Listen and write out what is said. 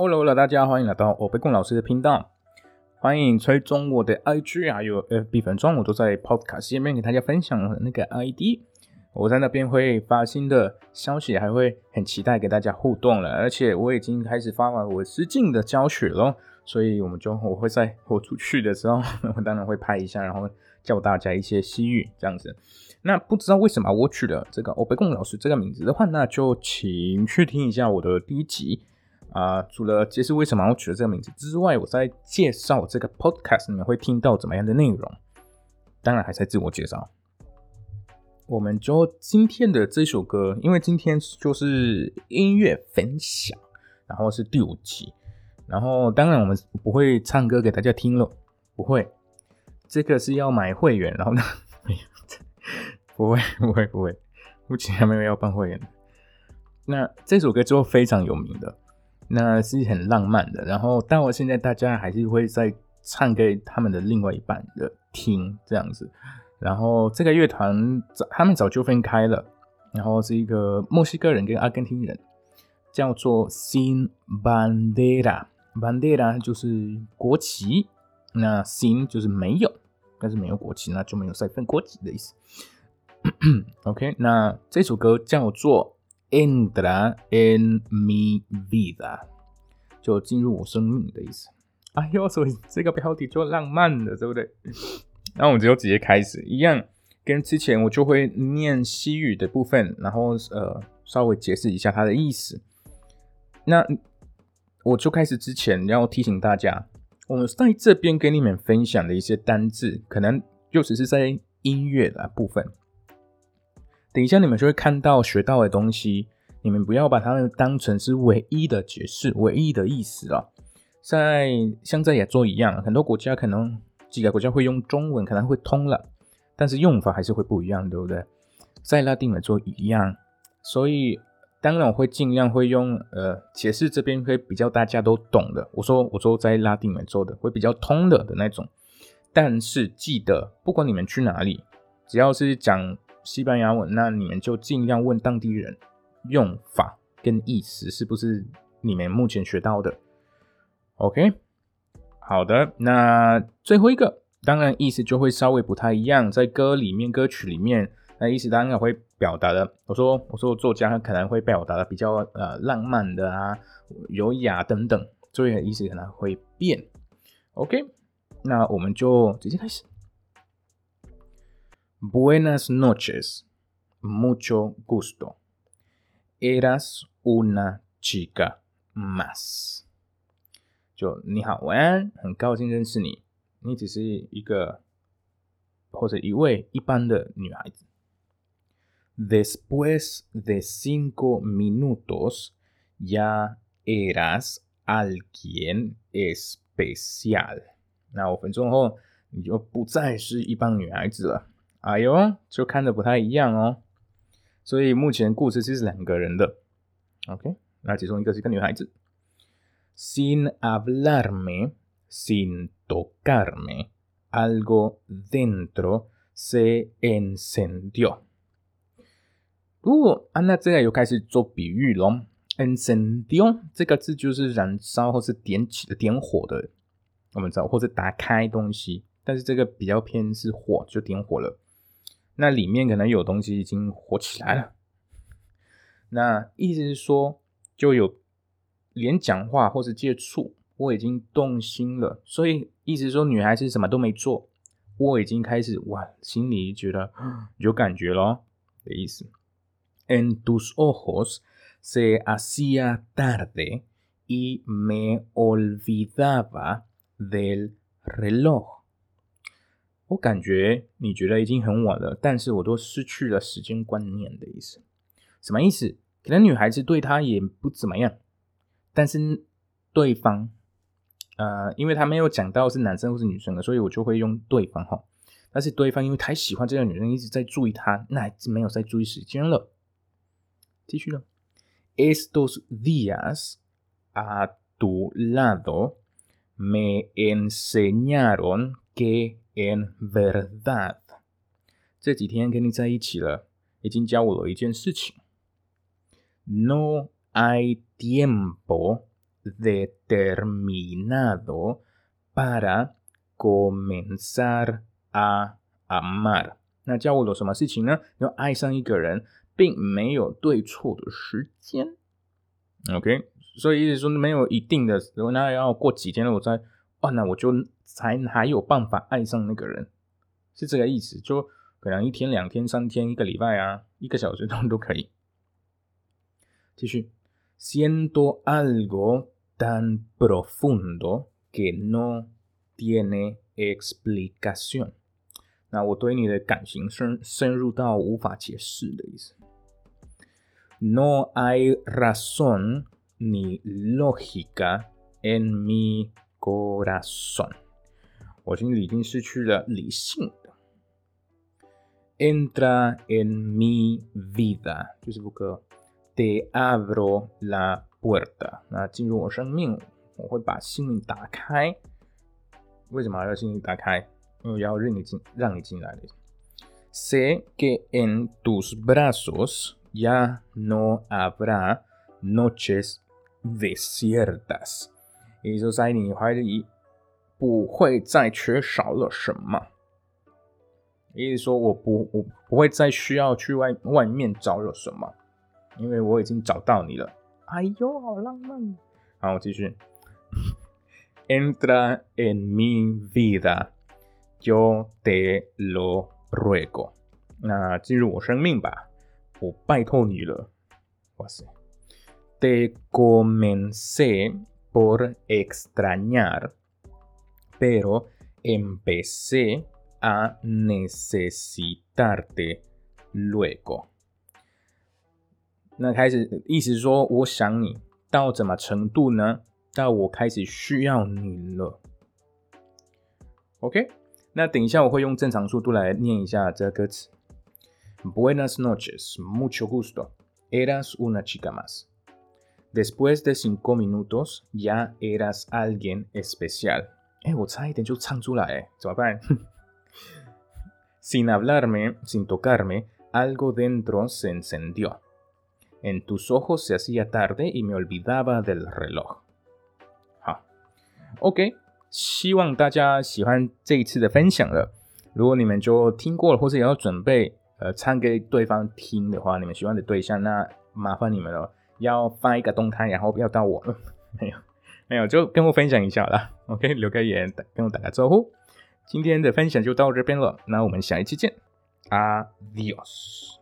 Hello，大家欢迎来到我贝贡老师的频道，欢迎追踪我的 IG 还有 FB 粉专，我都在 Podcast 页面给大家分享那个 ID。我在那边会发新的消息，还会很期待给大家互动了。而且我已经开始发完我实境的教学了，所以我们就我会在我出去的时候，我当然会拍一下，然后教大家一些西语这样子。那不知道为什么我取了这个欧贝贡老师这个名字的话，那就请去听一下我的第一集。啊，除了解释为什么我取了这个名字之外，我在介绍这个 podcast 里面会听到怎么样的内容，当然还在自我介绍。我们就今天的这首歌，因为今天就是音乐分享，然后是第五集，然后当然我们不会唱歌给大家听了，不会，这个是要买会员，然后呢，不会不会不会，目前还没有要办会员。那这首歌就非常有名的。那是很浪漫的，然后到现在大家还是会在唱给他们的另外一半的听这样子，然后这个乐团早他们早就分开了，然后是一个墨西哥人跟阿根廷人，叫做 Sin Bandera，Bandera 就是国旗，那 Sin 就是没有，但是没有国旗那就没有再分国旗的意思。OK，那这首歌叫做。Entra en mi vida，就进入我生命的意思。哎呦，所以这个标题就浪漫的，对不对？那我们就直接开始，一样跟之前我就会念西语的部分，然后呃稍微解释一下它的意思。那我就开始之前要提醒大家，我们在这边跟你们分享的一些单字，可能就只是在音乐的部分。等一下，你们就会看到学到的东西。你们不要把它们当成是唯一的解释、唯一的意思啊。在像在亚洲一样，很多国家可能几个国家会用中文，可能会通了，但是用法还是会不一样，对不对？在拉丁美洲一样，所以当然我会尽量会用呃解释这边会比较大家都懂的。我说我说在拉丁美洲的会比较通的的那种，但是记得不管你们去哪里，只要是讲。西班牙文，那你们就尽量问当地人用法跟意思是不是你们目前学到的？OK，好的，那最后一个，当然意思就会稍微不太一样，在歌里面、歌曲里面，那意思当然会表达的。我说，我说作家他可能会表达的比较呃浪漫的啊、优雅等等，所以意思可能会变。OK，那我们就直接开始。Buenas noches, mucho gusto. Eras una chica más. 就你好，晚安，很高兴认识你。你只是一个或者一位一般的女孩子。Después de cinco minutos ya eras alguien especial。那五分钟后，你就不再是一般女孩子了。 哎呦，就看的不太一样哦。所以目前故事是两个人的，OK？那其中一个是一个女孩子。Sin hablarme, sin tocarme, algo dentro se encendió。如果啊，那这个又开始做比喻咯。Encendió 这个字就是燃烧或是点起的、点火的，我们知道或者打开东西，但是这个比较偏是火，就点火了。那里面可能有东西已经火起来了，那意思是说，就有连讲话或是接触，我已经动心了。所以意思是说，女孩子什么都没做，我已经开始哇，心里觉得有感觉咯的意思。En tus ojos se hacía tarde y me olvidaba del reloj. 我感觉你觉得已经很晚了，但是我都失去了时间观念的意思。什么意思？可能女孩子对他也不怎么样，但是对方，呃，因为他没有讲到是男生或是女生的，所以我就会用对方哈。但是对方因为太喜欢这个女生，一直在注意她，那没有在注意时间了。继续了。Estos días a tu lado me enseñaron que En verdad，这几天跟你在一起了，已经教我了一件事情。No hay tiempo determinado para comenzar a amar。那教我了什么事情呢？要爱上一个人，并没有对错的时间。OK，所以意思说没有一定的，那要过几天了，我再哦，那我就才还有办法爱上那个人，是这个意思。就可能一天、两天、三天、一个礼拜啊，一个小时都都可以。继续，siento algo tan profundo que no tiene explicación。那我对你的感情深深入到无法解释的意思。No hay razón ni lógica en mi corazón。我心里已经失去了理性的。Entra en mi vida，就是不可 te abro la puerta。那进入我生命，我会把心灵打开。为什么要心灵打开？因为要让你进，让你进来的。Sé que en tus brazos ya no habrá noches desiertas。也就是在你怀里 不会再缺少了什么。意思说，我不，我不会再需要去外外面找了什么，因为我已经找到你了。哎呦，好浪漫！好，我继续。Entra en mi vida, yo te lo ruego。那进入我生命吧。我拜托你了，哇塞！Te comencé por extrañar, pero empecé a necesitarte luego。那开始意思是说，我想你到怎么程度呢？到我开始需要你了。OK，那等一下我会用正常速度来念一下这个歌词。Buenas noches, mucho gusto. Eras una chica más. Después de cinco minutos ya eras alguien especial. sin hablarme, sin tocarme, algo dentro se encendió. En tus ojos se hacía tarde y me olvidaba del reloj. 好，OK，希望大家喜欢这一次的分享了。如果你们就听过了，或者也要准备呃，唱给对方听的话，你们喜欢的对象，那麻烦你们了，要发一个动态，然后要到我了，没有， 没有，就跟我分享一下啦。OK，留个言，打跟我打个招呼。今天的分享就到这边了，那我们下一期见，Adios。